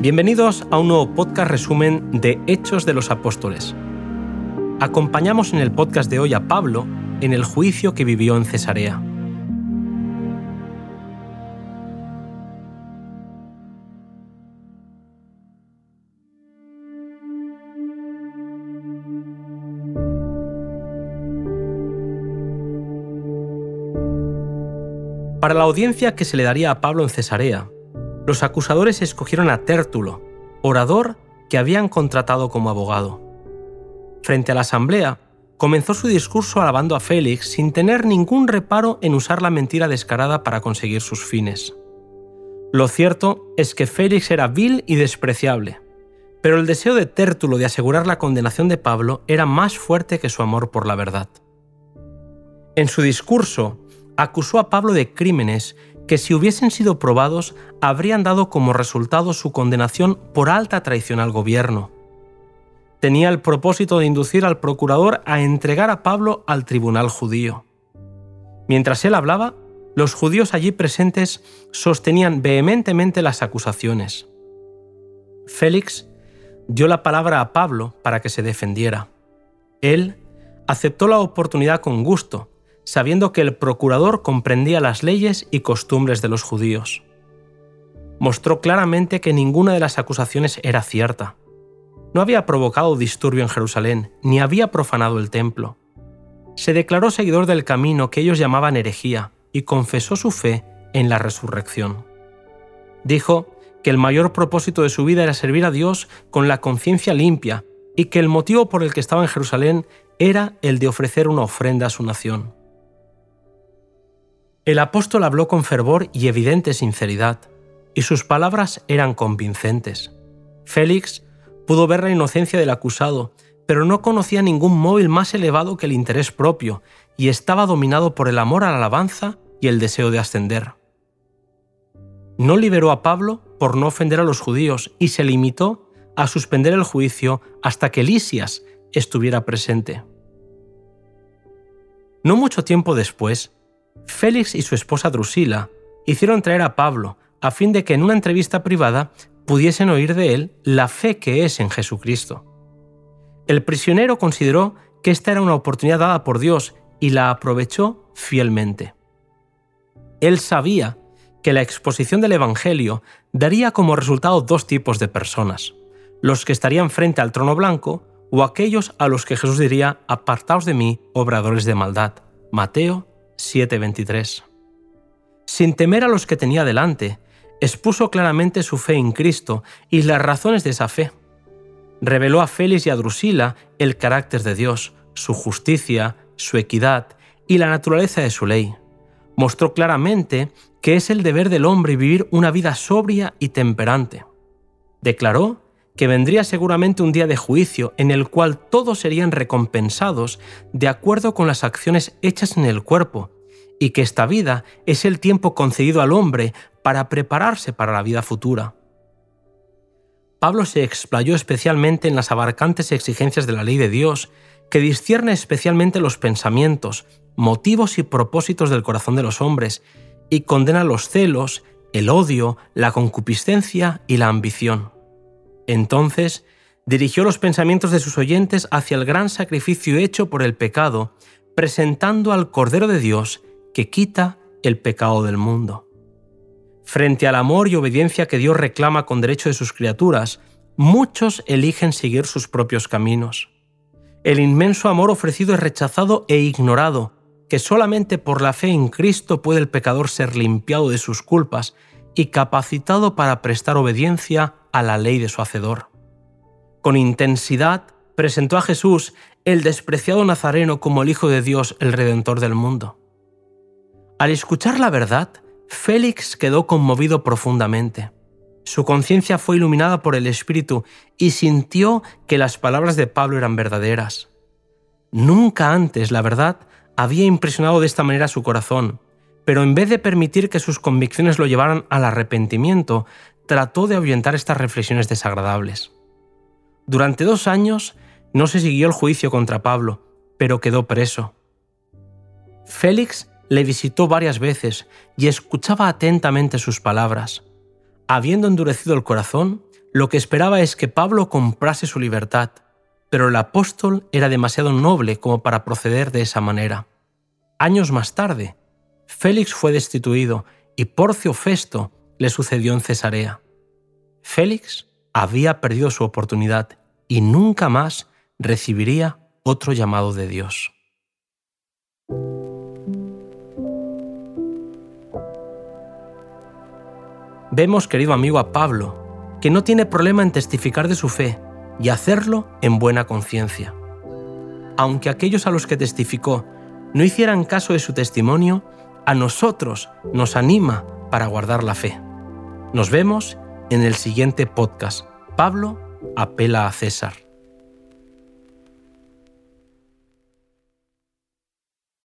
Bienvenidos a un nuevo podcast resumen de Hechos de los Apóstoles. Acompañamos en el podcast de hoy a Pablo en el juicio que vivió en Cesarea. Para la audiencia que se le daría a Pablo en Cesarea, los acusadores escogieron a Tértulo, orador que habían contratado como abogado. Frente a la asamblea, comenzó su discurso alabando a Félix sin tener ningún reparo en usar la mentira descarada para conseguir sus fines. Lo cierto es que Félix era vil y despreciable, pero el deseo de Tértulo de asegurar la condenación de Pablo era más fuerte que su amor por la verdad. En su discurso, acusó a Pablo de crímenes que si hubiesen sido probados habrían dado como resultado su condenación por alta traición al gobierno. Tenía el propósito de inducir al procurador a entregar a Pablo al tribunal judío. Mientras él hablaba, los judíos allí presentes sostenían vehementemente las acusaciones. Félix dio la palabra a Pablo para que se defendiera. Él aceptó la oportunidad con gusto sabiendo que el procurador comprendía las leyes y costumbres de los judíos. Mostró claramente que ninguna de las acusaciones era cierta. No había provocado disturbio en Jerusalén, ni había profanado el templo. Se declaró seguidor del camino que ellos llamaban herejía y confesó su fe en la resurrección. Dijo que el mayor propósito de su vida era servir a Dios con la conciencia limpia y que el motivo por el que estaba en Jerusalén era el de ofrecer una ofrenda a su nación. El apóstol habló con fervor y evidente sinceridad, y sus palabras eran convincentes. Félix pudo ver la inocencia del acusado, pero no conocía ningún móvil más elevado que el interés propio, y estaba dominado por el amor a la alabanza y el deseo de ascender. No liberó a Pablo por no ofender a los judíos y se limitó a suspender el juicio hasta que Lisias estuviera presente. No mucho tiempo después, Félix y su esposa Drusila hicieron traer a Pablo a fin de que en una entrevista privada pudiesen oír de él la fe que es en Jesucristo. El prisionero consideró que esta era una oportunidad dada por Dios y la aprovechó fielmente. Él sabía que la exposición del Evangelio daría como resultado dos tipos de personas, los que estarían frente al trono blanco o aquellos a los que Jesús diría, apartaos de mí, obradores de maldad. Mateo 7:23. Sin temer a los que tenía delante, expuso claramente su fe en Cristo y las razones de esa fe. Reveló a Félix y a Drusila el carácter de Dios, su justicia, su equidad y la naturaleza de su ley. Mostró claramente que es el deber del hombre vivir una vida sobria y temperante. Declaró que vendría seguramente un día de juicio en el cual todos serían recompensados de acuerdo con las acciones hechas en el cuerpo, y que esta vida es el tiempo concedido al hombre para prepararse para la vida futura. Pablo se explayó especialmente en las abarcantes exigencias de la ley de Dios, que discierne especialmente los pensamientos, motivos y propósitos del corazón de los hombres, y condena los celos, el odio, la concupiscencia y la ambición. Entonces dirigió los pensamientos de sus oyentes hacia el gran sacrificio hecho por el pecado, presentando al Cordero de Dios que quita el pecado del mundo. Frente al amor y obediencia que Dios reclama con derecho de sus criaturas, muchos eligen seguir sus propios caminos. El inmenso amor ofrecido es rechazado e ignorado, que solamente por la fe en Cristo puede el pecador ser limpiado de sus culpas y capacitado para prestar obediencia a la ley de su Hacedor. Con intensidad presentó a Jesús, el despreciado Nazareno, como el Hijo de Dios, el Redentor del mundo. Al escuchar la verdad, Félix quedó conmovido profundamente. Su conciencia fue iluminada por el Espíritu y sintió que las palabras de Pablo eran verdaderas. Nunca antes, la verdad, había impresionado de esta manera su corazón, pero en vez de permitir que sus convicciones lo llevaran al arrepentimiento, trató de ahuyentar estas reflexiones desagradables. Durante dos años no se siguió el juicio contra Pablo, pero quedó preso. Félix le visitó varias veces y escuchaba atentamente sus palabras. habiendo endurecido el corazón, lo que esperaba es que Pablo comprase su libertad, pero el apóstol era demasiado noble como para proceder de esa manera. Años más tarde, Félix fue destituido y Porcio Festo le sucedió en Cesarea. Félix había perdido su oportunidad y nunca más recibiría otro llamado de Dios. Vemos, querido amigo, a Pablo, que no tiene problema en testificar de su fe y hacerlo en buena conciencia. Aunque aquellos a los que testificó no hicieran caso de su testimonio, a nosotros nos anima para guardar la fe. Nos vemos en el siguiente podcast. Pablo apela a César.